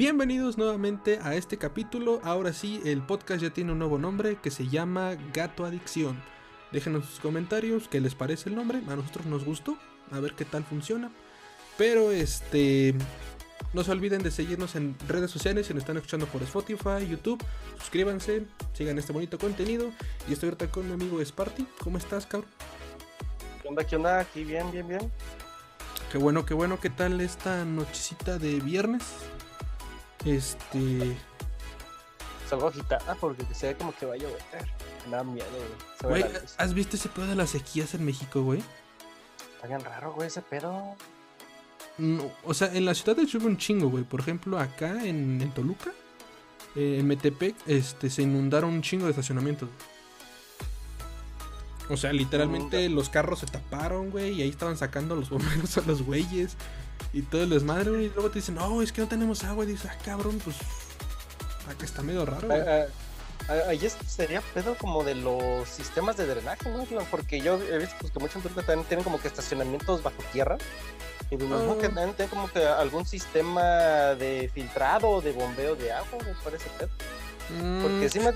Bienvenidos nuevamente a este capítulo. Ahora sí, el podcast ya tiene un nuevo nombre que se llama Gato Adicción. Déjenos sus comentarios qué les parece el nombre. A nosotros nos gustó. A ver qué tal funciona. Pero este. No se olviden de seguirnos en redes sociales si nos están escuchando por Spotify, YouTube. Suscríbanse, sigan este bonito contenido. Y estoy ahorita con mi amigo Sparty. ¿Cómo estás, cabrón? ¿Qué onda? ¿Qué onda? Aquí bien, bien, bien. Qué bueno, qué bueno. ¿Qué tal esta nochecita de viernes? Este. Salgo agitada porque se ve como que va a llover. Me da miedo, güey. ¿has visto ese pedo de las sequías en México, güey? Está bien raro, güey, ese pedo. No, o sea, en la ciudad de llueve un chingo, güey. Por ejemplo, acá en, Toluca, eh, en Metepec, este, se inundaron un chingo de estacionamientos. O sea, literalmente los carros se taparon, güey, y ahí estaban sacando los bomberos a los güeyes y todo el desmadre, güey. Y luego te dicen, no, es que no tenemos agua. Y dices, ah, cabrón, pues acá está medio raro, güey. Ah, ah, ah, ahí sería pedo como de los sistemas de drenaje, ¿no? Porque yo he visto pues, que muchos también tienen como que estacionamientos bajo tierra. Y lo mismo que también tienen como que algún sistema de filtrado o de bombeo de agua, me parece pedo. Porque sí me,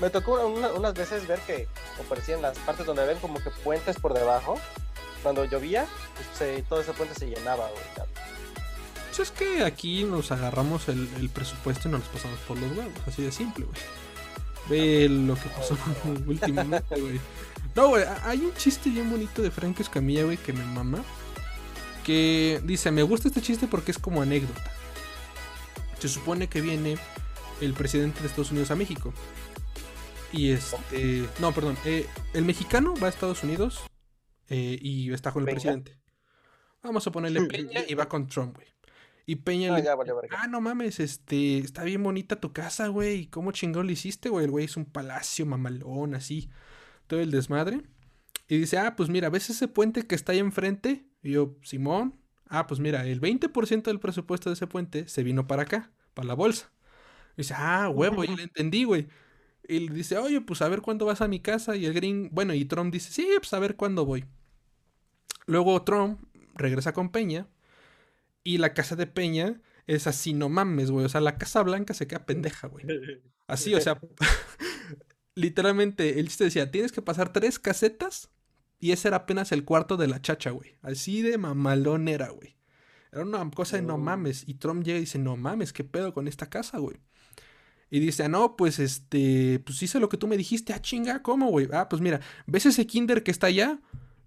me, tocó unas veces ver que aparecían las partes donde ven como que puentes por debajo. Cuando llovía, pues, todo ese puente se llenaba, güey. Pues es que aquí nos agarramos el, presupuesto y nos los pasamos por los huevos, así de simple, güey. Ve lo que pasó últimamente, güey. No, güey, hay un chiste bien bonito de Frank Escamilla, güey, que me mama. Que dice, me gusta este chiste porque es como anécdota. Se supone que viene el presidente de Estados Unidos a México. Y este. No, perdón. Eh, el mexicano va a Estados Unidos eh, y está con el presidente. Vamos a ponerle Peña y va con Trump, güey. Y Peña ah, le ah, no mames, este, está bien bonita tu casa, güey. ¿Cómo chingón le hiciste, güey? El güey es un palacio mamalón, así. Todo el desmadre. Y dice, ah, pues mira, ¿ves ese puente que está ahí enfrente? Y yo, Simón. Ah, pues mira, el 20% del presupuesto de ese puente se vino para acá, para la bolsa dice, ah, huevo, ya le entendí, güey. Y le dice, oye, pues a ver cuándo vas a mi casa. Y el Green, bueno, y Trump dice, sí, pues a ver cuándo voy. Luego Trump regresa con Peña. Y la casa de Peña es así, no mames, güey. O sea, la Casa Blanca se queda pendeja, güey. Así, o sea, literalmente, él te decía, tienes que pasar tres casetas. Y ese era apenas el cuarto de la chacha, güey. Así de mamalón era, güey. Era una cosa de no mames. Y Trump llega y dice, no mames, ¿qué pedo con esta casa, güey? Y dice, ah, no, pues este, pues hice lo que tú me dijiste, ah, chinga, ¿cómo, güey? Ah, pues mira, ¿ves ese kinder que está allá?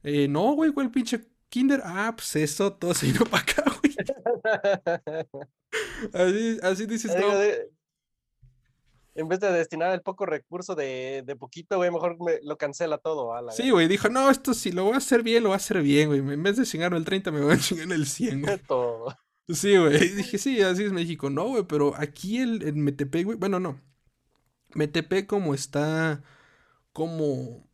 Eh, no, güey, el pinche kinder. Ah, pues eso, todo se vino para acá, güey. así, así dices, no. En vez de destinar el poco recurso de, de poquito, güey, mejor me, lo cancela todo. A sí, güey, dijo, no, esto si lo voy a hacer bien, lo voy a hacer bien, güey. En vez de chingarme el 30, me voy a chingar el 100, güey. todo. Sí, güey. Dije, sí, así es México. No, güey, pero aquí el, el Metepec, güey. Bueno, no. Metepec como está como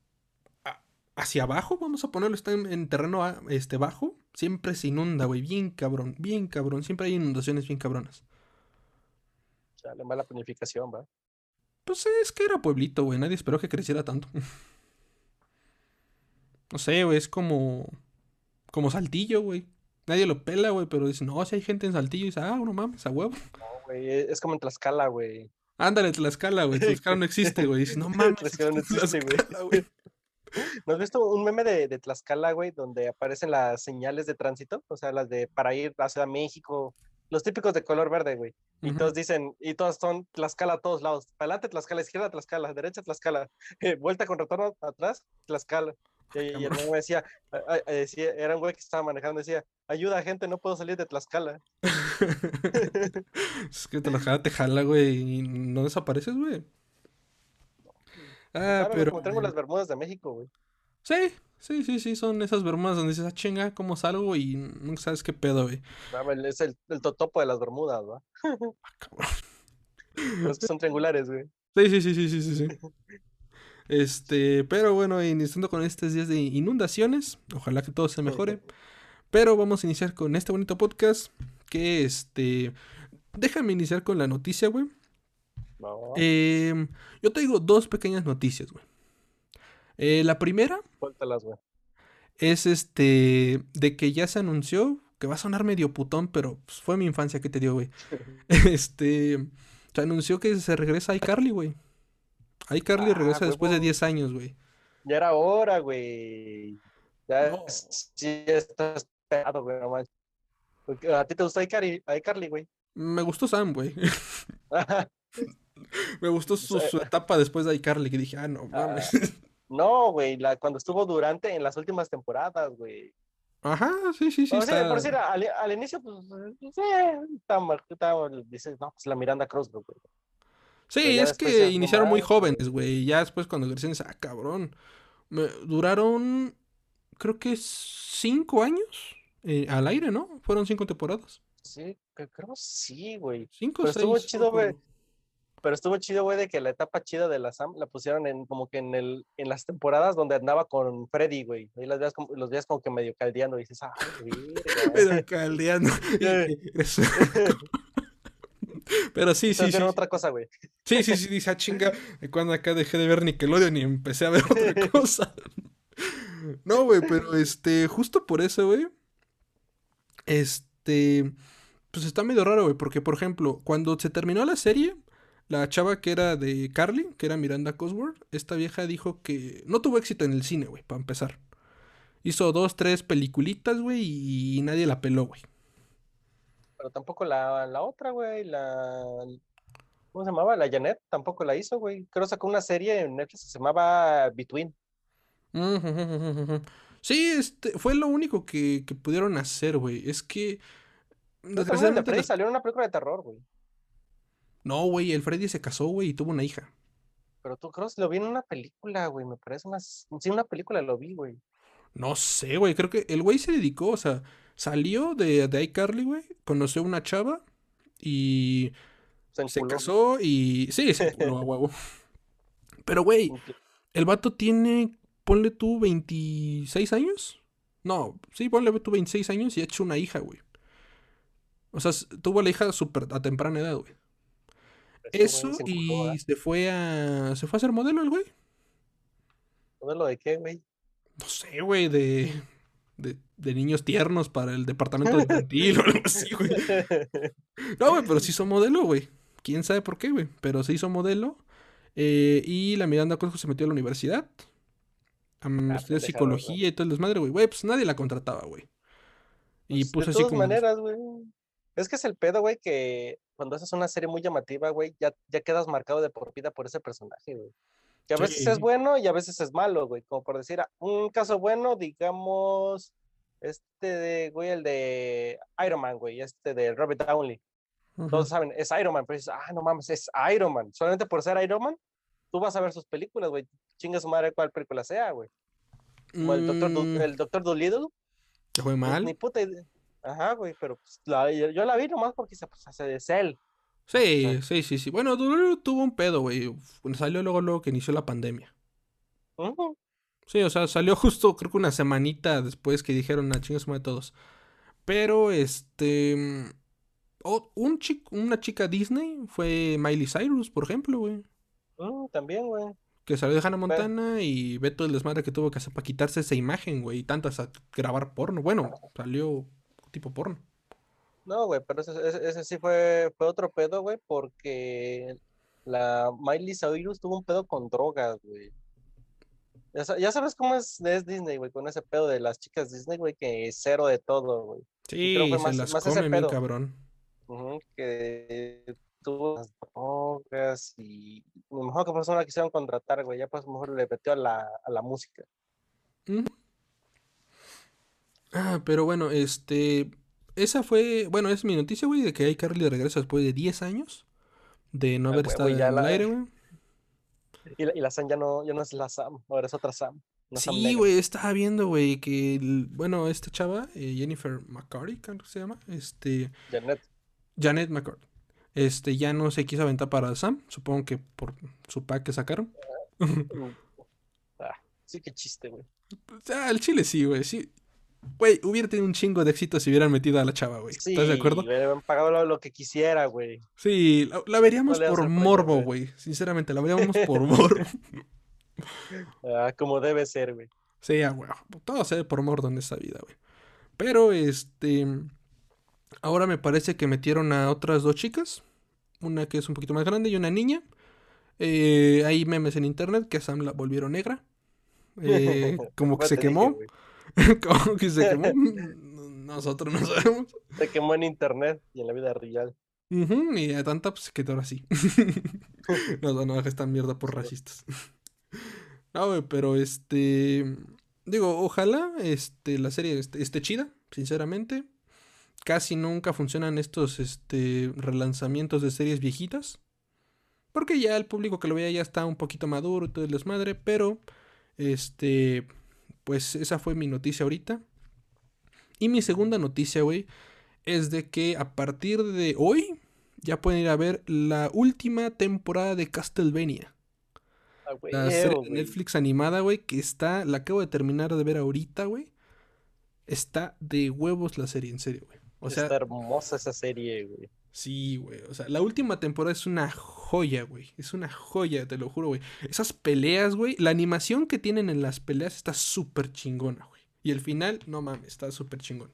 hacia abajo, vamos a ponerlo, está en, terreno este, bajo, siempre se inunda, güey. Bien cabrón, bien cabrón. Siempre hay inundaciones bien cabronas. Sale mala planificación, va. Pues es que era pueblito, güey. Nadie esperó que creciera tanto. no sé, güey. Es como. Como saltillo, güey. Nadie lo pela, güey, pero dice, no, si hay gente en Saltillo, y dice, ah, no mames, a huevo. No, güey, es como en Tlaxcala, güey. Ándale, Tlaxcala, güey. Tlaxcala no existe, güey. Dice, no mames. Tlaxcala no existe, güey. ¿No has visto un meme de, de Tlaxcala, güey, donde aparecen las señales de tránsito? O sea, las de para ir a Ciudad de México, los típicos de color verde, güey. Y todos dicen, y todos son Tlaxcala a todos lados. Para adelante, Tlaxcala, izquierda, Tlaxcala, derecha, Tlaxcala. vuelta con retorno atrás, Tlaxcala. Y, y el me decía, decía, era un güey que estaba manejando, decía, ayuda gente, no puedo salir de Tlaxcala. es que Tlaxcala te jala, güey, y no desapareces, güey. Ah, pero... Como tengo las Bermudas de México, güey. Sí, sí, sí, sí, son esas Bermudas donde dices, ah, chinga, ¿cómo salgo? Y no sabes qué pedo, güey. es el, el, totopo de las Bermudas, ¿va? Ah, Los que son triangulares, güey. Sí, sí, sí, sí, sí, sí. sí. Este, pero bueno, iniciando con estos días de inundaciones, ojalá que todo se mejore. Pero vamos a iniciar con este bonito podcast. Que este. Déjame iniciar con la noticia, güey. Em, yo te digo dos pequeñas noticias, güey. Eh, la primera. Cuéntalas, güey. Es este. De que ya se anunció que va a sonar medio putón, pero pues, fue mi infancia que te dio, güey. este, se anunció que se regresa a iCarly, güey. iCarly Ah, regresa después de huevo. 10 años, güey. Ya era hora, güey. Ya No. sí estás pegado, güey, no manches. A ti te iCarly, iCarly, güey. Me gustó Sam, güey. Me gustó su, su etapa después de iCarly, que dije, ah, no mames. No, güey, la, cuando estuvo durante en las últimas temporadas, güey. Ajá, sí, sí, sí. O sea, está- por decir, al, al inicio, pues, eh, está mal, dices, no, pues la Miranda Crossbow, güey. Sí, es que iniciaron muy jóvenes, güey. y Ya después cuando crecen, ah, cabrón. Me- duraron, creo que cinco años eh, al aire, ¿no? Fueron cinco temporadas. Sí, que- creo sí, güey. Cinco Pero estuvo seis. no chido, güey. Pero estuvo chido, güey, de que la etapa chida de la Sam la pusieron en como que en el en las temporadas donde andaba con Freddy, güey. Ahí las como, los veías como que medio caldeando y dices, ah, Pero caldeando. Pero sí, sí, sí. otra cosa, güey. Sí, sí, sí, dice, ah, chinga, cuando acá dejé de ver Nickelodeon y empecé a ver otra cosa. No, güey, pero este, justo por eso, güey, este, pues está medio raro, güey, porque, por ejemplo, cuando se terminó la serie, la chava que era de Carly, que era Miranda Cosworth, esta vieja dijo que no tuvo éxito en el cine, güey, para empezar. Hizo dos, tres peliculitas, güey, y nadie la peló, güey. Pero tampoco la, la otra, güey, la... ¿Cómo se llamaba? La Janet tampoco la hizo, güey. Creo sacó una serie en Netflix que se llamaba Between. Sí, este, fue lo único que, que pudieron hacer, güey. Es que. De las- salió una película de terror, güey. No, güey, el Freddy se casó, güey, y tuvo una hija. Pero tú creo que lo vi en una película, güey. Me parece una... Sí, una película lo vi, güey. No sé, güey. Creo que el güey se dedicó, o sea, salió de, de iCarly, güey. Conoció a una chava y Se casó y. Sí, se enculó a huevo. Pero, güey, el vato tiene. Ponle tú 26 años. No, sí, ponle tú 26 años y ha hecho una hija, güey. O sea, tuvo la hija súper a temprana edad, güey. Eso se y se fue a. Se fue a hacer modelo el güey. ¿Modelo de qué, güey? No sé, güey, de, de. de niños tiernos para el departamento de infantil o algo así, güey. No, güey, pero sí hizo modelo, güey. Quién sabe por qué, güey. Pero se hizo modelo. eh, y la Miranda Cosco se metió a la universidad. Am, Ah, estudió pendeja, psicología y todo el desmadre, güey. Güey, pues nadie la contrataba, güey. Y Pues, puso de así todas como. maneras, güey. Es que es el pedo, güey, que cuando haces una serie muy llamativa, güey, ya, ya quedas marcado de por vida por ese personaje, güey. Que a veces es bueno y a veces es malo, güey. Como por decir, ah, un caso bueno, digamos, este de, güey, el de Iron Man, güey, este de Robert Downey. Ujú. Todos saben, es Iron Man, pero dices, ah, no mames, es Iron Man. Solamente por ser Iron Man, tú vas a ver sus películas, güey. Chinga su madre cuál película sea, güey. Como el Doctor, Mm, el Doctor Dolittle. ¿te fue Pues, mal? Ni puta idea. Ajá, güey, pero pues, la- yo, yo la vi nomás porque se pues, hace de Cell. Sí, sí, sí, sí. Bueno, tuvo un pedo, güey. Salió luego, luego que inició la pandemia. Sí, o sea, salió justo, creo que una semanita después que dijeron a chingas de todos. Pero, este. o- un chico, una chica Disney fue Miley Cyrus, por ejemplo, güey. Mm, también, güey. Que salió de Hannah Montana y ve todo el desmadre que tuvo que hacer para quitarse esa imagen, güey. Y tanto hasta grabar porno. Bueno, salió tipo porno. No, güey, pero ese, ese- ese sí fue, fue otro pedo, güey, porque la Miley Cyrus tuvo un pedo con drogas, güey. Ya, sa- ya sabes cómo es, es Disney, güey, con ese pedo de las chicas Disney, güey, que cero de todo, güey. Sí, creo que se más- las más ese come bien pedo. cabrón. Que tuvo las drogas y mejor que persona la quisieron contratar, güey, ya pues mejor le metió a la, a la música. Ah, pero bueno, este. Esa fue. Bueno, es mi noticia, güey, de que iCarly regresa después de 10 años de no Ah, haber estado en el aire, güey. Y la, y la Sam ya no, ya no es la Sam, ahora es otra Sam. Sí, güey, estaba viendo, güey, que. el- Bueno, esta chava, eh, Jennifer McCarthy, creo que se llama. Este. Janet. Janet McCarthy. Este, ya no se quiso aventar para Sam. Supongo que por su pack que sacaron. Mm. Ah, sí, qué chiste, güey. Ah, el chile sí, güey. Sí. Güey, hubiera tenido un chingo de éxito si hubieran metido a la chava, güey. Sí, ¿Estás de acuerdo? habían pagado lo, lo que quisiera, güey. Sí, la, la veríamos No por morbo, güey. Sinceramente, la veríamos por morbo. Ah, como debe ser, güey. Sí, ah, güey. Todo se ve por morbo en esta vida, güey. Pero este. Ahora me parece que metieron a otras dos chicas. Una que es un poquito más grande y una niña. Eh, hay memes en internet que a Sam la volvieron negra. Eh, como que se quemó. como que se quemó. Nosotros no sabemos. Se quemó en internet y en la vida real. y a tanta pues se quedó así. no, no, esta mierda por racistas. no, pero este. Digo, ojalá este, la serie esté, chida, sinceramente. Casi nunca funcionan estos este, relanzamientos de series viejitas. Porque ya el público que lo vea ya está un poquito maduro y todo el desmadre. Pero, este, pues esa fue mi noticia ahorita. Y mi segunda noticia, güey, es de que a partir de hoy ya pueden ir a ver la última temporada de Castlevania. Ah, la serie de Netflix animada, güey, que está, la acabo de terminar de ver ahorita, güey. Está de huevos la serie, en serio, güey. O sea, está hermosa esa serie, güey. Sí, güey. O sea, la última temporada es una joya, güey. Es una joya, te lo juro, güey. Esas peleas, güey. La animación que tienen en las peleas está súper chingona, güey. Y el final, no mames, está súper chingón.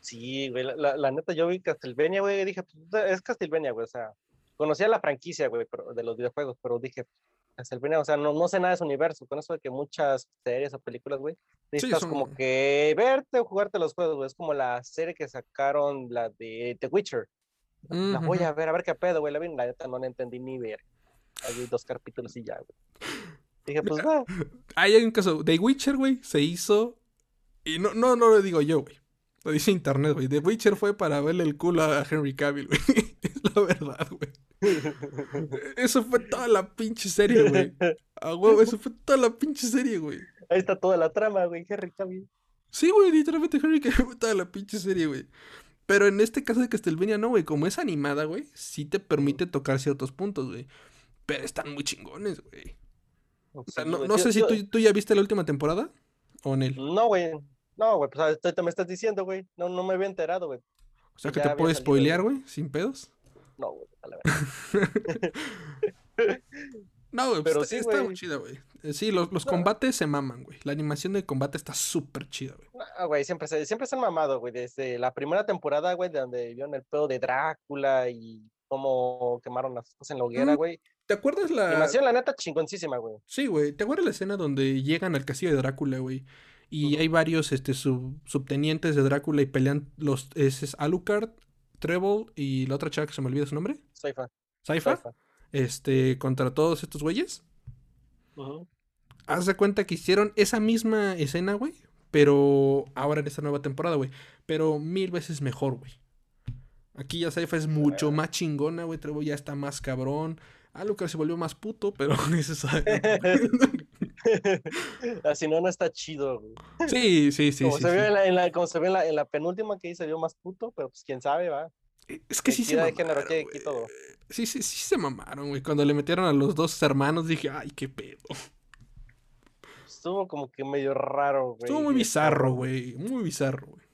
Sí, güey. La, la, neta, yo vi Castlevania, güey. Dije, pues, es Castlevania, güey. O sea, conocía la franquicia, güey, de los videojuegos, pero dije, Castlevania, o sea, no, no sé nada de su universo. Con eso de que muchas series o películas, güey, necesitas como que verte o jugarte los juegos, güey. Es como la serie que sacaron, la de The Witcher. La voy a ver, a ver qué pedo, güey. La vi, la neta no la entendí ni ver. Hay dos capítulos y ya, güey. Dije, pues va. Hay un caso. The Witcher, güey, se hizo. Y no, no, no lo digo yo, güey. Lo dice internet, güey. The Witcher fue para verle el culo a Henry Cavill, güey. es la verdad, güey. Eso fue toda la pinche serie, güey. A huevo, eso fue toda la pinche serie, güey. Ahí está toda la trama, güey. Henry Cavill. Sí, güey, literalmente Henry Cavill fue toda la pinche serie, güey. Pero en este caso de Castlevania no, güey. Como es animada, güey, sí te permite tocar ciertos puntos, güey. Pero están muy chingones, güey. O sea, no, sé si tú, tú, ya viste la última temporada o en él. No, güey. No, güey, pues te me estás diciendo, güey. No, no me había enterado, güey. O sea, que te puedes spoilear, güey, sin pedos. No, güey, a la verdad. no, güey, pero pues, sí, está, muy chida, güey. Eh, sí, los, los combates se maman, güey. La animación de combate está súper chida, güey. No, güey, siempre se, siempre se han mamado, güey. Desde la primera temporada, güey, de donde vieron el pedo de Drácula y cómo quemaron las cosas en la hoguera, güey. ¿Te acuerdas la. Animación, la neta, chingoncísima, güey. Sí, güey. ¿Te acuerdas la escena donde llegan al castillo de Drácula, güey? Y hay varios este, subtenientes de Drácula y pelean los. Es, Alucard, Treble y la otra chava que se me olvida su nombre. Saifa. Saifa. Este, contra todos estos güeyes. Haz de cuenta que hicieron esa misma escena, güey. Pero ahora en esta nueva temporada, güey. Pero mil veces mejor, güey. Aquí ya Saifa es mucho más chingona, güey. Trevo ya está más cabrón. Alucard se volvió más puto, pero necesario. Así no, no está chido, güey. Sí, sí, sí. Como se ve, En, la, como se ve en la, penúltima que hice, vio más puto, pero pues quién sabe, va. Eh, es que sí se mamaron, Sí, sí, sí se mamaron, güey. Cuando le metieron a los dos hermanos dije, ay, qué pedo. Estuvo como que medio raro, güey. Estuvo muy bizarro, güey. Muy bizarro, güey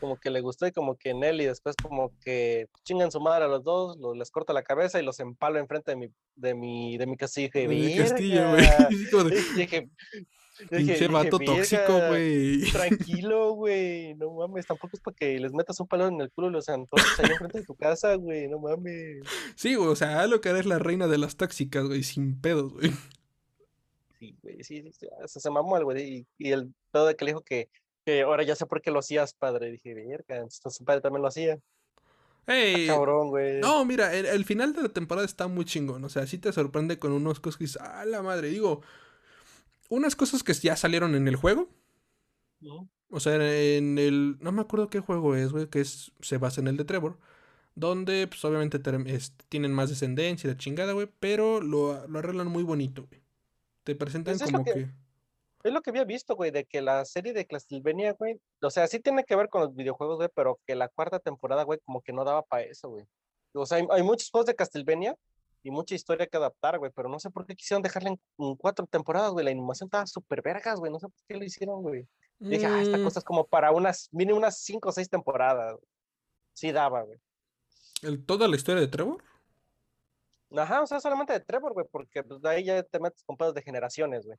como que le gustó y como que Nelly después como que chingan su madre a los dos, los, les corta la cabeza y los empalo enfrente de mi, de mi, de mi castillo. De mi castillo, güey. dije, Pinche vato tóxico, güey. Tranquilo, güey. No mames, tampoco es para que les metas un palo en el culo los antojos ahí enfrente de tu casa, güey. No mames. Sí, güey, o sea, lo que eres la reina de las tóxicas, güey, sin pedos, güey. Sí, güey, sí, sí, se mamó el güey. Y, y el pedo de que le dijo que que ahora ya sé por qué lo hacías, padre. Dije, verga, entonces su padre también lo hacía. Hey, cabrón, güey. No, mira, el, final de la temporada está muy chingón. O sea, sí te sorprende con unas cosas que dices, ah, la madre. Digo, unas cosas que ya salieron en el juego. O sea, en el. No me acuerdo qué juego es, güey, que es, se basa en el de Trevor. Donde, pues, obviamente tienen más descendencia y la chingada, güey. Pero lo, lo arreglan muy bonito, güey. Te presentan pues como que es lo que había visto, güey, de que la serie de Castlevania, güey, o sea, sí tiene que ver con los videojuegos, güey, pero que la cuarta temporada, güey, como que no daba para eso, güey. O sea, hay, muchos juegos de Castlevania y mucha historia que adaptar, güey, pero no sé por qué quisieron dejarla en, cuatro temporadas, güey. La animación estaba súper vergas, güey, no sé por qué lo hicieron, güey. Dije, ah, esta mm. cosa es como para unas, mínimo unas cinco o seis temporadas. Sí daba, güey. ¿El, ¿Toda la historia de Trevor? Ajá, o sea, solamente de Trevor, güey, porque pues, de ahí ya te metes con pedos de generaciones, güey.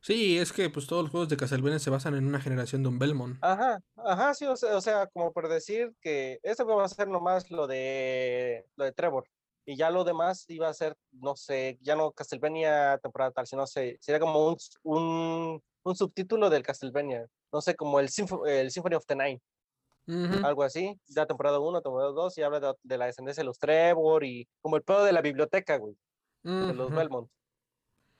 Sí, es que pues todos los juegos de Castlevania se basan en una generación de un Belmont. Ajá, ajá, sí, o sea, o sea, como por decir que este va a ser nomás lo de lo de Trevor. Y ya lo demás iba a ser, no sé, ya no Castlevania temporada tal, sino sé, sería como un, un, un subtítulo del Castlevania. No sé, como el, el Symphony of the Nine algo así, ya temporada 1, temporada 2, y habla de, la descendencia de los Trevor y como el pedo de la biblioteca, güey, de los Belmont.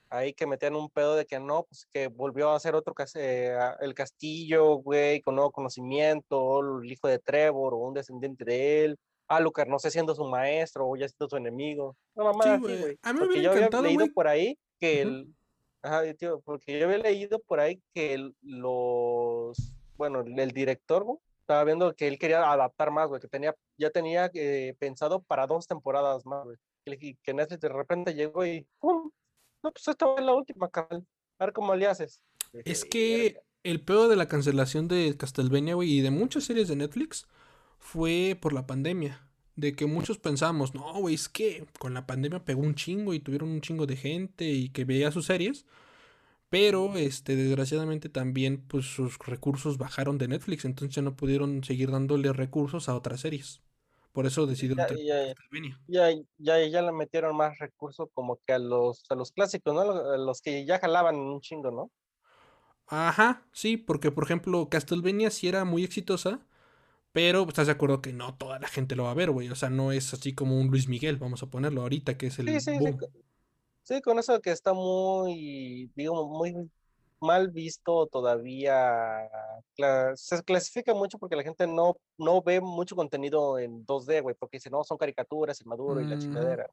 Ahí que metían un pedo de que no, pues que volvió a hacer otro, eh, el castillo, güey, con nuevo conocimiento, el hijo de Trevor o un descendiente de él. Alucard, no sé, siendo su maestro o ya siendo su enemigo. No, mamá, güey. A mí me porque yo había leído por ahí que el. Ajá, tío, porque yo había leído por ahí que los. Bueno, el director, güey, estaba viendo que él quería adaptar más, güey, que tenía, ya tenía eh, pensado para dos temporadas más, güey. Y que Netflix de repente llegó y ¡pum! No, pues esta es la última, cabrón. A ver cómo le haces. Es que el peor de la cancelación de Castlevania, güey, y de muchas series de Netflix fue por la pandemia. De que muchos pensábamos, no, güey, es que con la pandemia pegó un chingo y tuvieron un chingo de gente y que veía sus series. Pero, este, desgraciadamente también, pues sus recursos bajaron de Netflix, entonces ya no pudieron seguir dándole recursos a otras series. Por eso decidieron ya, ya, ya, ya, le metieron más recursos como que a los, a los clásicos, ¿no? A los que ya jalaban un chingo, ¿no? Ajá, sí, porque por ejemplo, Castlevania sí era muy exitosa, pero estás de acuerdo que no toda la gente lo va a ver, güey. O sea, no es así como un Luis Miguel, vamos a ponerlo ahorita, que es el. Sí, sí, Sí, con eso que está muy, digo, muy mal visto todavía. Se clasifica mucho porque la gente no, no ve mucho contenido en 2D, güey, porque dice, no, son caricaturas, el maduro y la chingadera.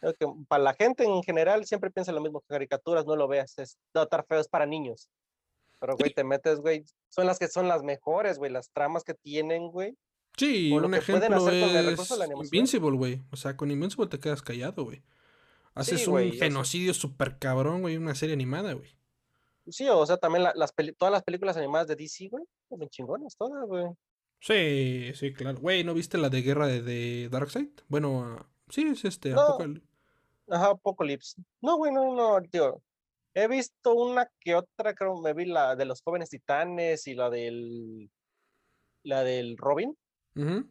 Creo que para la gente en general siempre piensa lo mismo que caricaturas, no lo veas, es estar feo, es para niños. Pero, güey, te metes, güey, son las que son las mejores, güey, las tramas que tienen, güey. Sí, un ejemplo es Invincible, güey. O sea, con Invincible te quedas callado, güey. Haces un genocidio súper cabrón, güey, una serie animada, güey. Sí, o sea, también las todas las películas animadas de DC, güey, son chingonas todas, güey. Sí, sí, claro. Güey, ¿no viste la de guerra de, de Darkseid? Bueno, sí, es este, no. Ajá, Apocalypse. No, güey, no, no, tío. He visto una que otra, creo, me vi la de los jóvenes titanes y la del. La del Robin. Ajá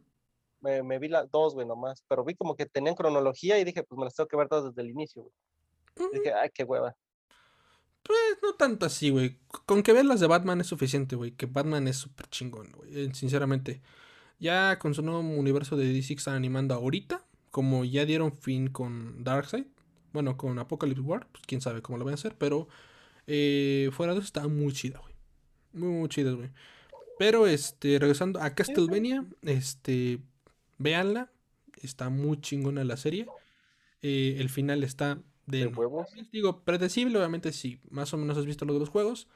me, vi las dos, güey, nomás, pero vi como que tenían cronología y dije, pues me las tengo que ver todas desde el inicio, güey. Dije, ay, qué hueva. Pues no tanto así, güey. Con que veas las de Batman es suficiente, güey. Que Batman es súper chingón, güey. Eh, sinceramente. Ya con su nuevo universo de DC que están animando ahorita. Como ya dieron fin con Darkseid. Bueno, con Apocalypse War. Pues quién sabe cómo lo van a hacer. Pero eh, fuera de eso está muy chida, güey. Muy, muy chida, güey. Pero este, regresando a Castlevania. Este véanla, está muy chingona la serie. Eh, el final está de, huevos. Digo, predecible, obviamente sí, más o menos has visto lo de los juegos,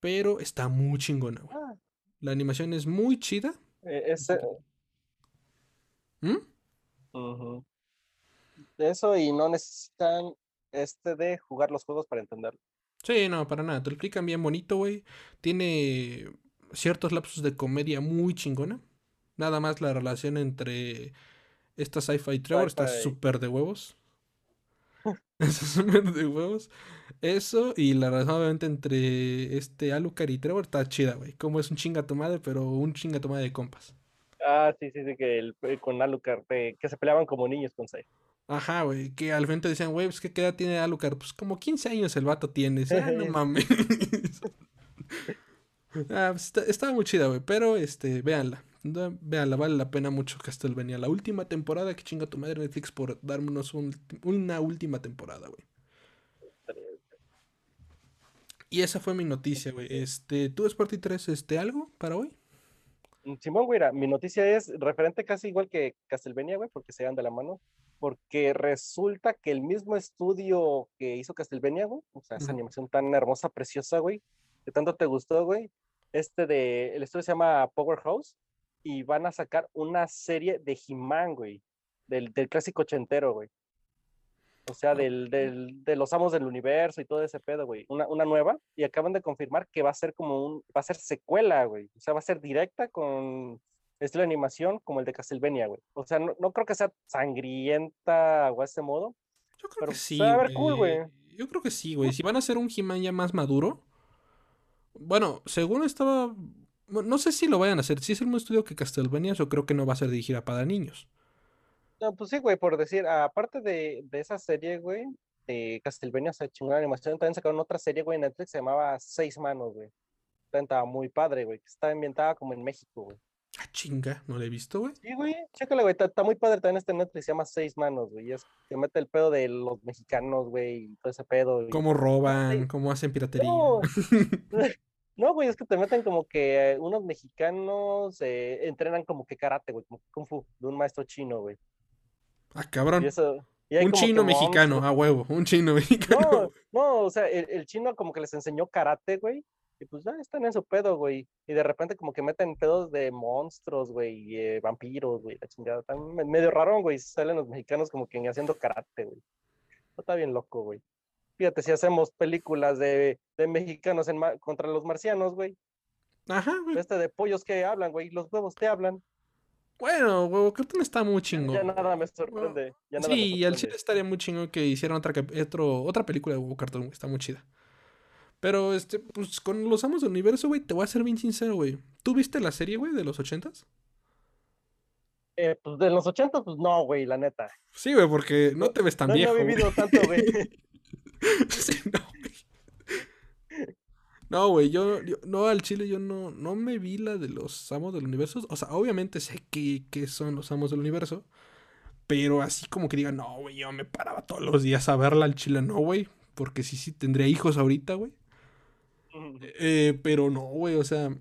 pero está muy chingona. Ah. La animación es muy chida. Eh, ese... ¿Mm? Eso y no necesitan este de jugar los juegos para entenderlo. Sí, no, para nada. Te lo explican bien bonito, güey. Tiene ciertos lapsos de comedia muy chingona. Nada más la relación entre esta sci-fi y Trevor está súper de huevos. Está súper de huevos. Eso y la relación obviamente entre este Alucard y Trevor está chida, güey. Como es un chinga tu madre, pero un chinga tu madre de compas. Ah, sí, sí, sí, que el, eh, con Alucard, que se peleaban como niños con Sai. Ajá, güey, que al frente decían, güey, pues ¿qué edad tiene Alucard? Pues como 15 años el vato tiene. Ah, no mames. ah, pues, está, muy chida, güey, pero este, véanla. Veanla, vale la pena mucho Castlevania. La última temporada, que chinga tu madre Netflix por darnos una última temporada, güey. Y esa fue mi noticia, güey. Este, ¿tú Sporty 3, este, algo para hoy? Mm, Simón, güey, mi noticia es referente casi igual que Castlevania, güey, porque se dan de la mano. Porque resulta que el mismo estudio que hizo Castlevania, güey, o sea, esa animación tan hermosa, preciosa, güey, que tanto te gustó, güey, este de, el estudio se llama Powerhouse, y van a sacar una serie de He-Man, güey, del, del, clásico ochentero, güey. O sea, del, del, de los amos del universo y todo ese pedo, güey. Una, una, nueva. Y acaban de confirmar que va a ser como un, va a ser secuela, güey. O sea, va a ser directa con estilo de animación como el de Castlevania, güey. O sea, no, no creo que sea sangrienta o a ese modo. Yo creo que sí. Va a ver cool, güey. Yo creo que sí, güey. Si van a hacer un He-Man ya más maduro. Bueno, según estaba. No sé si lo vayan a hacer. Si es el mismo estudio que Castlevania, yo creo que no va a ser dirigida para niños. No, pues sí, güey, por decir, aparte de, de esa serie, güey, de Castlevania, o sea, chingona animación, también sacaron otra serie, güey, en Netflix, se llamaba Seis Manos, güey. Estaba muy padre, güey, que está ambientada como en México, güey. Ah, chinga, no la he visto, güey. Sí, güey, chécale, güey, está, muy padre también este Netflix, se llama Seis Manos, güey, es que mete el pedo de los mexicanos, güey, y todo ese pedo. Cómo roban, cómo hacen piratería. No. güey, es que te meten como que unos mexicanos eh, entrenan como que karate, güey, como kung fu, de un maestro chino, güey. Ah, cabrón. un chino mexicano, a huevo, un chino mexicano. No, no o sea, el, chino como que les enseñó karate, güey. Y pues ya están en su pedo, güey. Y de repente como que meten pedos de monstruos, güey, y eh, vampiros, güey, la chingada. Está medio raro, güey. Salen los mexicanos como que haciendo karate, güey. Está bien loco, güey. Fíjate, si hacemos películas de, de mexicanos en contra los marcianos, güey. Ajá, güey. Este de pollos que hablan, güey. Los huevos te hablan. Bueno, huevo, Cartoon está muy chingón. Ya nada me sorprende. sí, y al chile estaría muy chingón que hicieran otra, otro, otra película de huevo cartón, está muy chida. Pero, este, pues con los amos del universo, güey, te voy a ser bien sincero, güey. ¿Tú viste la serie, güey, de los ochentas? Eh, pues de los ochentas, pues no, güey, la neta. Sí, güey, porque no te ves tan viejo. No he vivido tanto, güey. sí, no, no, güey, yo, no, al chile yo no, no me vi la de los amos del universo. O sea, obviamente sé que, son los amos del universo. Pero así como que diga, no, güey, yo me paraba todos los días a verla al chile, no, güey. Porque sí, sí, tendría hijos ahorita, güey. Eh, pero no, güey, o sea,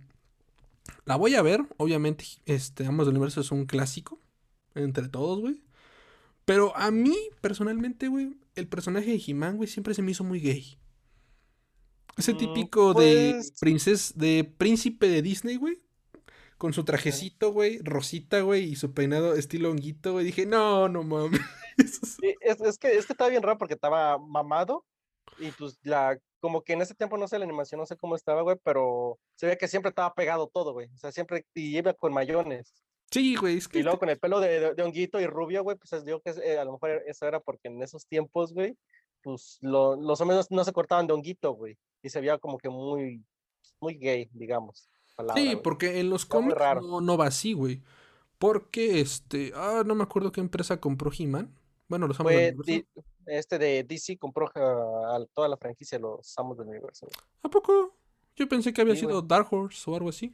la voy a ver. Obviamente, este, Amos del Universo es un clásico entre todos, güey. Pero a mí, personalmente, güey, el personaje de He-Man, güey, siempre se me hizo muy gay. Ese mm, típico de pues princesa, de príncipe de Disney, güey. Con su trajecito, güey, rosita, güey, y su peinado estilo honguito, güey. Dije, no, no mames. es, que, es que estaba bien raro porque estaba mamado. Y pues la, como que en ese tiempo no sé la animación, no sé cómo estaba, güey, pero se veía que siempre estaba pegado todo, güey. O sea, siempre y iba con mayones. Sí, güey. Es que y luego con el pelo de, de, honguito y rubio, güey, pues digo que eh, a lo mejor eso era porque en esos tiempos, güey, pues los hombres no se cortaban de honguito, güey y se veía como que muy, muy gay, digamos. sí, porque en los cómics no, va así, güey. Porque este, ah, no me acuerdo qué empresa compró He-Man. Bueno, los amos del universo. Este de DC compró a, toda la franquicia los amos del universo. ¿A poco? Yo pensé que había sido Dark Horse o algo así.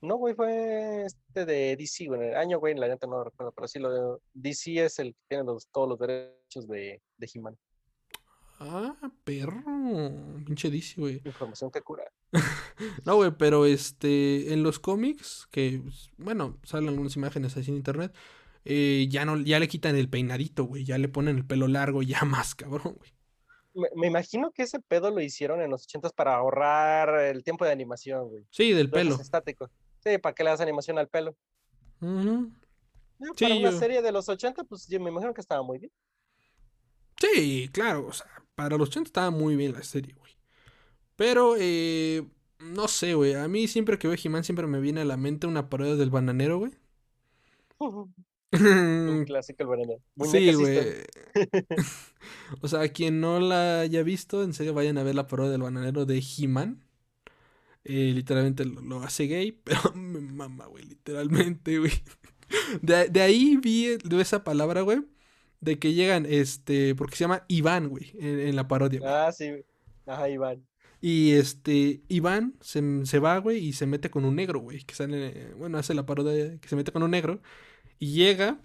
No, güey, fue este de DC, güey. En el año, güey, la neta no recuerdo, pero sí, lo de DC es el que tiene los, todos los derechos de, de He-Man. Ah, perro. Pinche DC, güey. Información que cura. no, güey, pero este. En los cómics, que. Pues, bueno, salen algunas imágenes así en internet. Eh, ya no, ya le quitan el peinadito, güey. Ya le ponen el pelo largo, ya más, cabrón, güey. Me, imagino que ese pedo lo hicieron en los ochentas para ahorrar el tiempo de animación, güey. Sí, del pelo. Estático. Sí, para que le das animación al pelo. para una serie de los 80, pues yo me imagino que estaba muy bien. Sí, claro, o sea, para los 80 estaba muy bien la serie, güey. Pero, eh, no sé, güey, a mí siempre que veo He-Man siempre me viene a la mente una parodia del bananero, güey. Un clásico el bananero. sí, güey. o sea, quien no la haya visto, en serio vayan a ver la parodia del bananero de He-Man. Eh, literalmente lo, hace gay, pero me mama, güey, literalmente, güey. De, de ahí vi esa palabra, güey de que llegan, este, porque se llama Iván, güey, en, la parodia. Ah, sí, ajá, Iván. Y este, Iván se, se, va, güey, y se mete con un negro, güey, que sale, bueno, hace la parodia que se mete con un negro, y llega,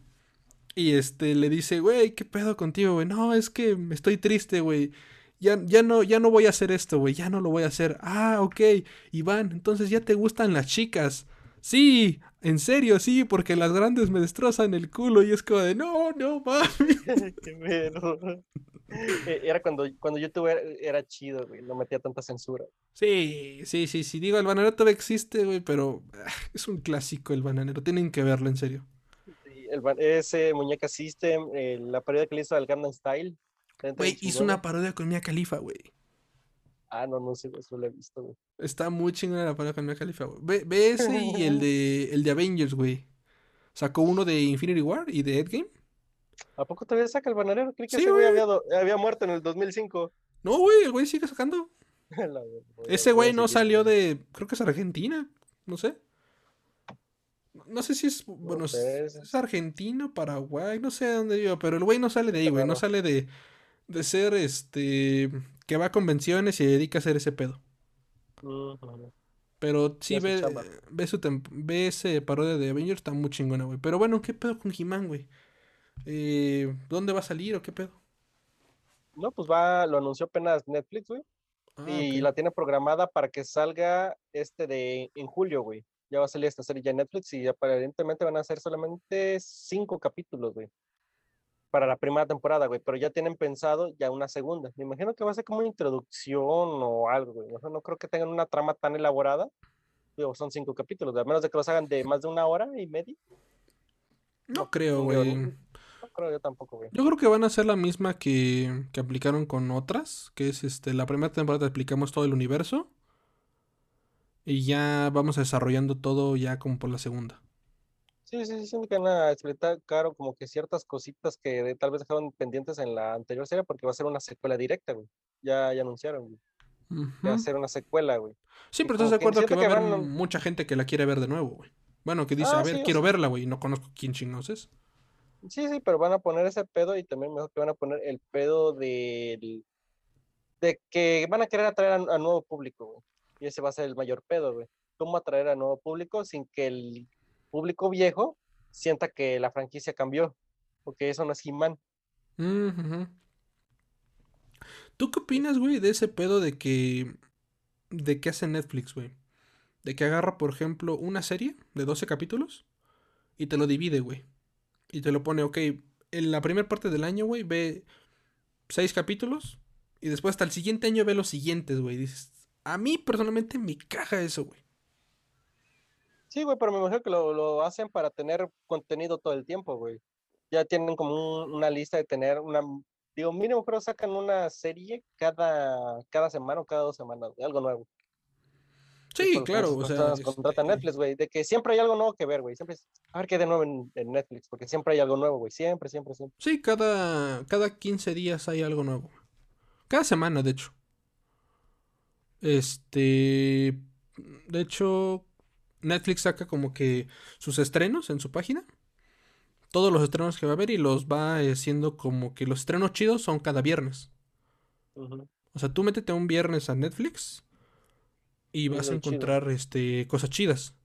y este, le dice, güey, ¿qué pedo contigo, güey? No, es que estoy triste, güey. Ya, ya, no, ya no voy a hacer esto, güey, ya no lo voy a hacer. Ah, ok, Iván, entonces ya te gustan las chicas. Sí, en serio, sí, porque las grandes me destrozan el culo y es como de, no, no, mami. Qué miedo. E, era cuando, cuando YouTube era, chido, güey, no metía tanta censura. Sí, sí, sí, sí. Digo, el bananero todavía existe, güey, pero ah, es un clásico el bananero. Tienen que verlo, en serio. Sí, el, ese Muñeca System, la parodia que le hizo al Gangnam Style. Güey, hizo una parodia con Mia Califa, güey. Ah, no, no sé, eso lo he visto, güey. Está muy chingona la pelea con Mia Khalifa, güey. Ve, ve ese y el de, el de Avengers, güey. Sacó uno de Infinity War y de Endgame. ¿A poco todavía saca el bananero? Creí que Sí, ese güey había, muerto en el 2005. No, güey, el güey sigue sacando. La Ese güey no salió de. Creo que es Argentina. No sé. No sé si es. Bueno, sé, es, argentino, Paraguay, no sé de dónde vivo. Pero el güey no sale de ahí, güey. No sale de. De ser este. Que va a convenciones y se dedica a hacer ese pedo. Pero sí ve, ve su ve ese parodia de Avengers, está muy chingona, güey. Pero bueno, ¿qué pedo con He-Man, güey? Eh, ¿dónde va a salir o qué pedo? No, pues va, lo anunció apenas Netflix, güey. Ah, y la tiene programada para que salga este de en julio, güey. Ya va a salir esta serie ya en Netflix y aparentemente van a ser solamente cinco capítulos, güey. Para la primera temporada, güey. Pero ya tienen pensado ya una segunda. Me imagino que va a ser como una introducción o algo, güey. O sea, no creo que tengan una trama tan elaborada. Digo, son cinco capítulos, a menos de que los hagan de más de una hora y media. No creo, güey. no. No creo yo tampoco, güey. Yo creo que van a ser la misma que, que aplicaron con otras, que es este, la primera temporada te explicamos todo el universo y ya vamos desarrollando todo ya como por la segunda. Sí, sí, sí, siento que van a explicar claro como que ciertas cositas que tal vez dejaron pendientes en la anterior serie porque va a ser una secuela directa, güey. Ya, ya anunciaron, güey. que va a ser una secuela, güey. Sí, pero estás de que acuerdo que siento va a que haber van- mucha gente que la quiere ver de nuevo, güey. Bueno, que dice, Ah, a ver, sí, o quiero sea- verla, güey, y no conozco quién chingados es. Sí, sí, pero van a poner ese pedo y también mejor que van a poner el pedo del de que van a querer atraer a, a nuevo público, güey. Y ese va a ser el mayor pedo, güey. ¿Cómo atraer a nuevo público sin que el público viejo sienta que la franquicia cambió? Porque eso no es He-Man. ¿Tú qué opinas, güey, de ese pedo de que. de que hace Netflix, güey? De que agarra, por ejemplo, una serie de 12 capítulos y te lo divide, güey. Y te lo pone, ok, en la primera parte del año, güey, ve 6 capítulos y después hasta el siguiente año ve los siguientes, güey. Dices, a mí personalmente me caja eso, güey. Sí, güey, pero me imagino que lo, lo hacen para tener contenido todo el tiempo, güey. Ya tienen como un- una lista de tener una, digo, mínimo creo sacan una serie cada, cada semana o cada dos semanas, güey, algo nuevo. Sí, claro, o sea, contratan este, Netflix, güey, de que siempre hay algo nuevo que ver, güey. Siempre es, a ver qué hay de nuevo en, en Netflix, porque siempre hay algo nuevo, güey. Siempre, siempre, siempre. Sí, cada, cada 15 días hay algo nuevo. Cada semana, de hecho. Este. De hecho, Netflix saca como que sus estrenos en su página. Todos los estrenos que va a haber y los va haciendo como que los estrenos chidos son cada viernes. O sea, tú métete un viernes a Netflix y vas a chido. encontrar este, cosas chidas.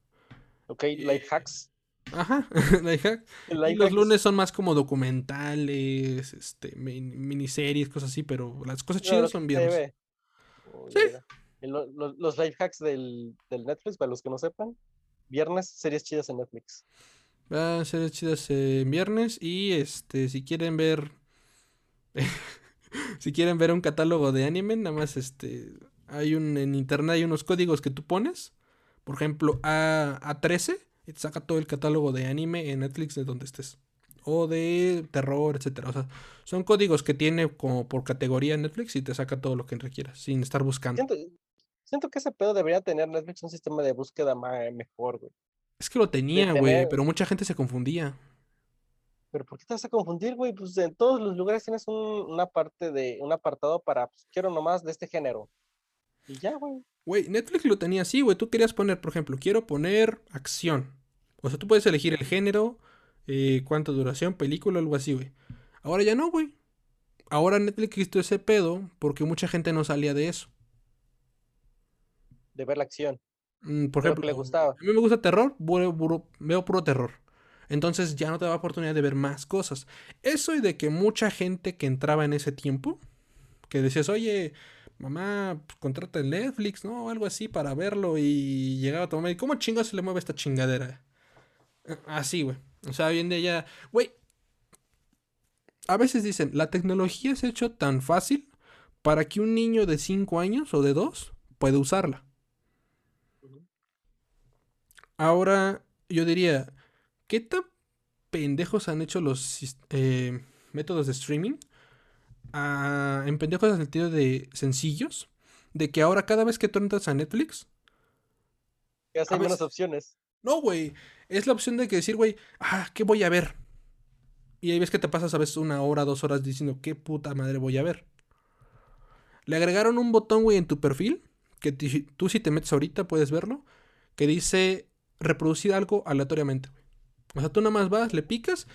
Ok, life hacks. Ajá. Y Life los hacks. lunes son más como documentales, este, min- miniseries, cosas así, pero las cosas No, chidas son viernes. Oh, Sí. mira. Y lo- lo- los life hacks del, del Netflix, para los que no sepan, viernes, series chidas en Netflix. Van a ser chidas eh, en viernes y este, si quieren ver, si quieren ver un catálogo de anime, nada más este, hay un, en internet hay unos códigos que tú pones, por ejemplo, A, A13, y te saca todo el catálogo de anime en Netflix de donde estés. O de terror, etcétera. O sea, son códigos que tiene como por categoría Netflix y te saca todo lo que requieras, sin estar buscando. Siento, siento que ese pedo debería tener Netflix un sistema de búsqueda ma- mejor, güey. Es que lo tenía, güey, tener- pero mucha gente se confundía. Pero ¿por qué te vas a confundir, güey? Pues en todos los lugares tienes un, una parte de, un apartado para, pues, quiero nomás de este género. Y ya, güey. Güey, Netflix lo tenía así, güey. Tú querías poner, por ejemplo, quiero poner acción. O sea, tú puedes elegir el género, eh, cuánta duración, película, algo así, güey. Ahora ya no, güey. Ahora Netflix quitó ese pedo porque mucha gente no salía de eso. De ver la acción. Mm, por ejemplo, que le gustaba. a mí me gusta terror, veo puro, veo puro terror. Entonces ya no te da oportunidad de ver más cosas. Eso y de que mucha gente que entraba en ese tiempo, que decías, oye, mamá, pues, contrata el Netflix, ¿no? O algo así para verlo y llegaba a tu mamá y ¿cómo chingados se le mueve esta chingadera? Eh, Así, güey. O sea, hoy en día ya, güey. A veces dicen, la tecnología se ha hecho tan fácil para que un niño de 5 años o de 2 pueda usarla. Ahora, yo diría, ¿qué tan pendejos han hecho los eh, métodos de streaming? Ah, en pendejos en el sentido de sencillos, de que ahora cada vez que tú entras a Netflix. Ya hay menos opciones. No, güey. Es la opción de que decir, güey, ah, ¿qué voy a ver? Y ahí ves que te pasas a veces una hora, dos horas diciendo, ¿qué puta madre voy a ver? Le agregaron un botón, güey, en tu perfil, que tú si te metes ahorita puedes verlo, que dice reproducir algo aleatoriamente, güey. O sea, tú nada más vas, le picas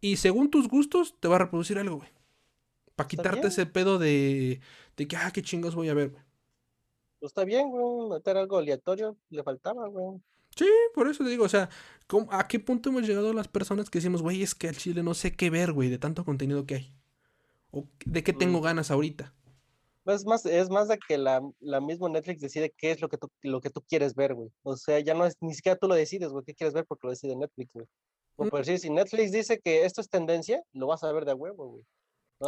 y según tus gustos te va a reproducir algo, güey. Para quitarte ese pedo de, de que, ah, qué chingos voy a ver, güey. Pues está bien, güey, meter algo aleatorio, le faltaba, güey. Sí, por eso te digo, o sea, ¿a qué punto hemos llegado las personas que decimos, güey, es que al chile no sé qué ver, güey, de tanto contenido que hay? ¿O de qué tengo mm. ganas ahorita? Es más, es más de que la, la misma Netflix decide qué es lo que tú, lo que tú quieres ver, güey. O sea, ya no es, ni siquiera tú lo decides, güey, qué quieres ver porque lo decide Netflix, güey. O mm. por decir, si Netflix dice que esto es tendencia, lo vas a ver de huevo, güey.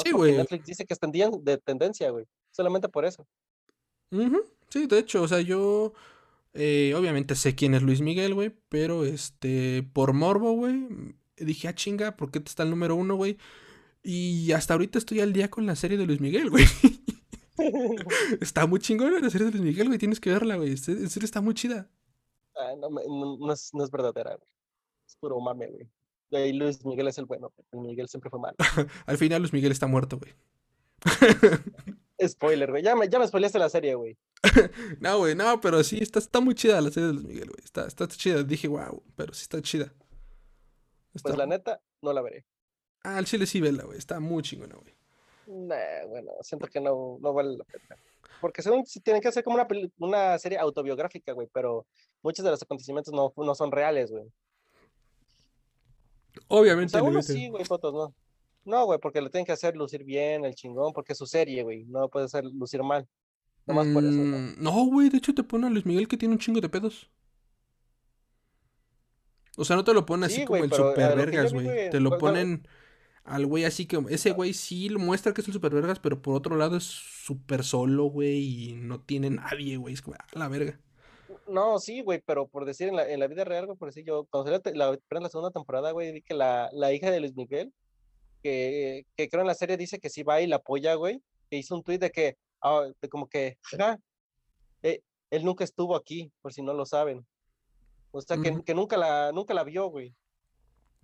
Sí, güey. Netflix dice que es de tendencia, güey. Solamente por eso. Sí, de hecho, o sea, yo eh, obviamente sé quién es Luis Miguel, güey, pero este, por morbo, güey, dije, ah, chinga, ¿por qué está el número uno, güey? Y hasta ahorita estoy al día con la serie de Luis Miguel, güey. está muy chingona la serie de Luis Miguel, güey, tienes que verla, güey. En serio está muy chida. Ah, no, no, es, no, es, verdadera, güey. Es puro mame, güey. Luis Miguel es el bueno, Luis Miguel siempre fue malo. al final Luis Miguel está muerto, güey. Spoiler, güey. Ya me, ya me spoileaste la serie, güey. no, güey, no, pero sí, está, está muy chida la serie de Luis Miguel, güey. Está, está chida. Dije, wow, pero sí está chida. Pues la neta, no la veré. Ah, el chile sí vela, güey. Está muy chingona, güey. Nah, bueno, siento que no, no vale la pena. Porque según si tienen que hacer como una, una serie autobiográfica, güey, pero muchos de los acontecimientos no, no son reales, güey. Obviamente. O sí, güey, fotos, ¿no? No, güey, porque lo tienen que hacer lucir bien, el chingón, porque es su serie, güey. No puede ser lucir mal. Nomás por eso. No, mm, güey, de hecho te pone a Luis Miguel que tiene un chingo de pedos. O sea, no te lo ponen así como el super vergas, güey. Te lo ponen al güey así que ese güey sí lo muestra que es el super vergas, pero por otro lado es súper solo, güey, y no tiene nadie, güey. Es como, a la verga. No, sí, güey, pero por decir en la, en la vida real, güey, por decir yo, cuando salió la, la, la segunda temporada, güey, vi que la, la hija de Luis Miguel que, creo en la serie dice que sí va y la apoya, güey, que hizo un tweet de que, ah, de como que, ja, eh, él nunca estuvo aquí, por si no lo saben. O sea, que, que nunca, la, nunca la vio, güey.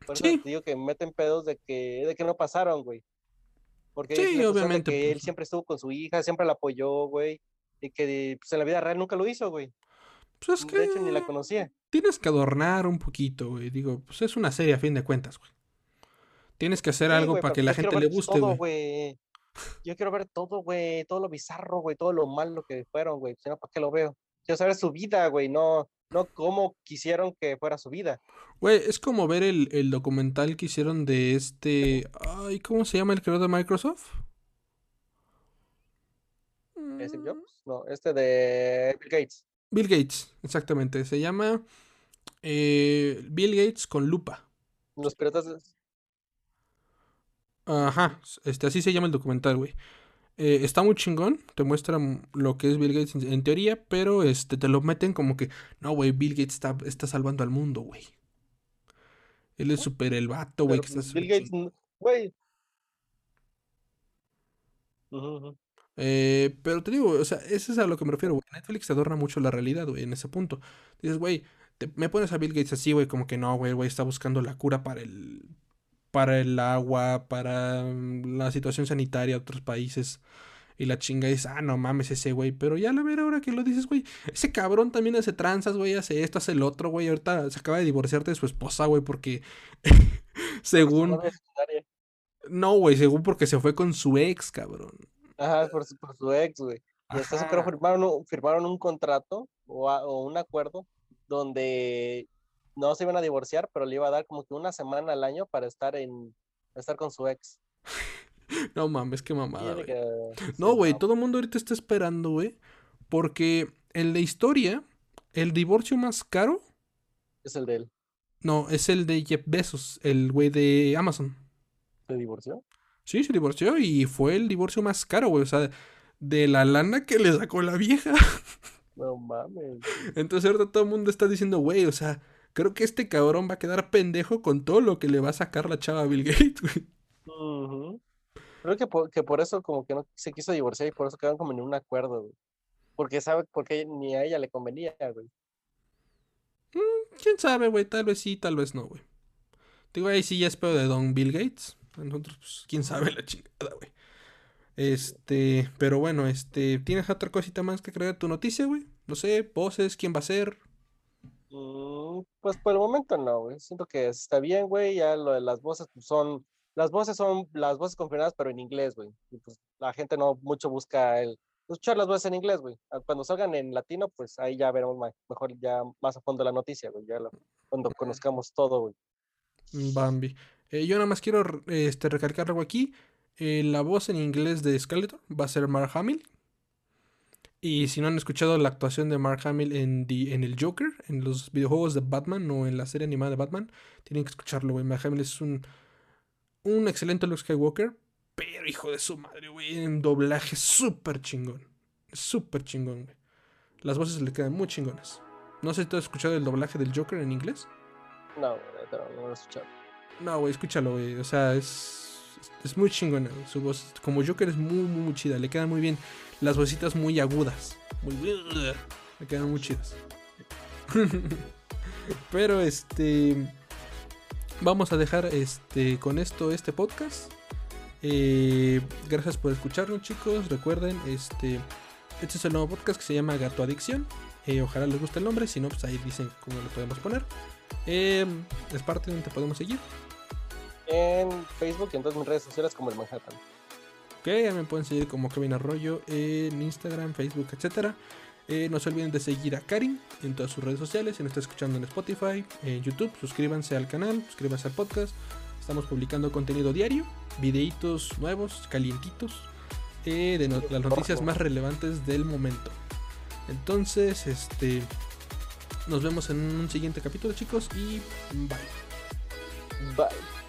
Por eso digo que meten pedos de que, de que no pasaron, güey. Porque sí, obviamente. Que él pues. siempre estuvo con su hija, siempre la apoyó, güey. Y que pues, en la vida real nunca lo hizo, güey. Pues es que. De hecho, ni la conocía. Tienes que adornar un poquito, güey. Digo, pues es una serie a fin de cuentas, güey. Tienes que hacer algo para que la gente le guste, güey. Yo quiero ver todo, güey, todo lo bizarro, güey, todo lo malo que fueron, güey. Si no, ¿para qué lo veo? Quiero saber su vida, güey, no, no cómo quisieron que fuera su vida. Güey, es como ver el, el documental que hicieron de este. Ay, ¿cómo se llama el creador de Microsoft? ¿Steve Jobs? No, este de Bill Gates. Bill Gates, exactamente. Se llama eh, Bill Gates con lupa. Los piratas Ajá, este, así se llama el documental, güey. Eh, está muy chingón, te muestra lo que es Bill Gates en, teoría, pero este, te lo meten como que, no, güey, Bill Gates está, está salvando al mundo, güey. Él es súper el vato, güey. Bill Gates, güey. Eh, pero te digo, o sea, eso es a lo que me refiero, güey. Netflix adorna mucho la realidad, güey, en ese punto. Dices, güey, me pones a Bill Gates así, güey, como que no, güey, güey, está buscando la cura para el, para el agua, para mm, la situación sanitaria de otros países. Y la chinga es, ah, no mames ese güey. Pero ya la ver ahora que lo dices, güey. Ese cabrón también hace tranzas, güey. Hace esto, hace el otro, güey. Ahorita se acaba de divorciarte de su esposa, güey. Porque según... No, güey. Según porque se fue con su ex, cabrón. Ajá, por su, por su ex, güey. Y hasta creo firmaron firmaron un contrato o, o un acuerdo donde no se iban a divorciar, pero le iba a dar como que una semana al año para estar en estar con su ex. no mames, qué mamada. no, güey, todo el mundo ahorita está esperando, güey, porque en la historia el divorcio más caro es el de él. No, es el de Jeff Bezos, el güey de Amazon. ¿Se divorció? Sí, se divorció y fue el divorcio más caro, güey, o sea, de la lana que le sacó la vieja. No mames. Entonces ahorita todo el mundo está diciendo, güey, o sea, Creo que este cabrón va a quedar pendejo con todo lo que le va a sacar la chava a Bill Gates, güey. Creo que por, que por eso como que no se quiso divorciar y por eso quedaron como en un acuerdo, güey. Porque sabe, porque ni a ella le convenía, güey. Mm, quién sabe, güey, tal vez sí, tal vez no, güey. Digo, ahí sí ya espero de Don Bill Gates. Nosotros, pues, quién sabe la chingada, güey. Este, pero bueno, este, ¿tienes otra cosita más que creer tu noticia, güey? No sé, voces, quién va a ser. Mm, pues por el momento no, güey. Siento que está bien, güey. Ya lo de las voces pues, son, las voces son las voces confirmadas, pero en inglés, güey. Y pues la gente no mucho busca el escuchar las voces en inglés, güey. Ah, cuando salgan en latino, pues ahí ya veremos mejor ya más a fondo la noticia, güey. Ya cuando conozcamos todo, güey. Bambi. Eh, yo nada más quiero este, recalcar algo aquí. Eh, la voz en inglés de Skeletor va a ser Mark Hamill. Y si no han escuchado la actuación de Mark Hamill en, en el Joker, en los videojuegos de Batman o en la serie animada de Batman, tienen que escucharlo, güey. Mark Hamill es un, un excelente Luke Skywalker, pero hijo de su madre, güey, en doblaje súper chingón. Súper chingón, güey. Las voces le quedan muy chingonas. No sé si tú has escuchado el doblaje del Joker en inglés. No, no lo he escuchado. No, güey, escúchalo, güey. O sea, es es muy chingona. Su voz, como Joker, es muy, muy, chida. Le quedan muy bien las vozitas muy agudas. Muy, le quedan muy chidas. Pero este. Vamos a dejar este con esto este podcast. Eh, gracias por escucharnos, chicos. Recuerden, este. Este es el nuevo podcast que se llama Gato Adicción. Eh, ojalá les guste el nombre. Si no, pues ahí dicen cómo lo podemos poner. Eh, es parte donde podemos seguir en Facebook y en todas mis redes sociales como el Manhattan. Ok, ya me pueden seguir como Kevin Arroyo en Instagram, Facebook, etc. Eh, no se olviden de seguir a Karin en todas sus redes sociales. Si nos está escuchando en Spotify, en YouTube, suscríbanse al canal, suscríbanse al podcast. Estamos publicando contenido diario, videitos nuevos, calientitos, eh, de las noticias más relevantes del momento. Entonces, este, nos vemos en un siguiente capítulo, chicos, y bye. Bye.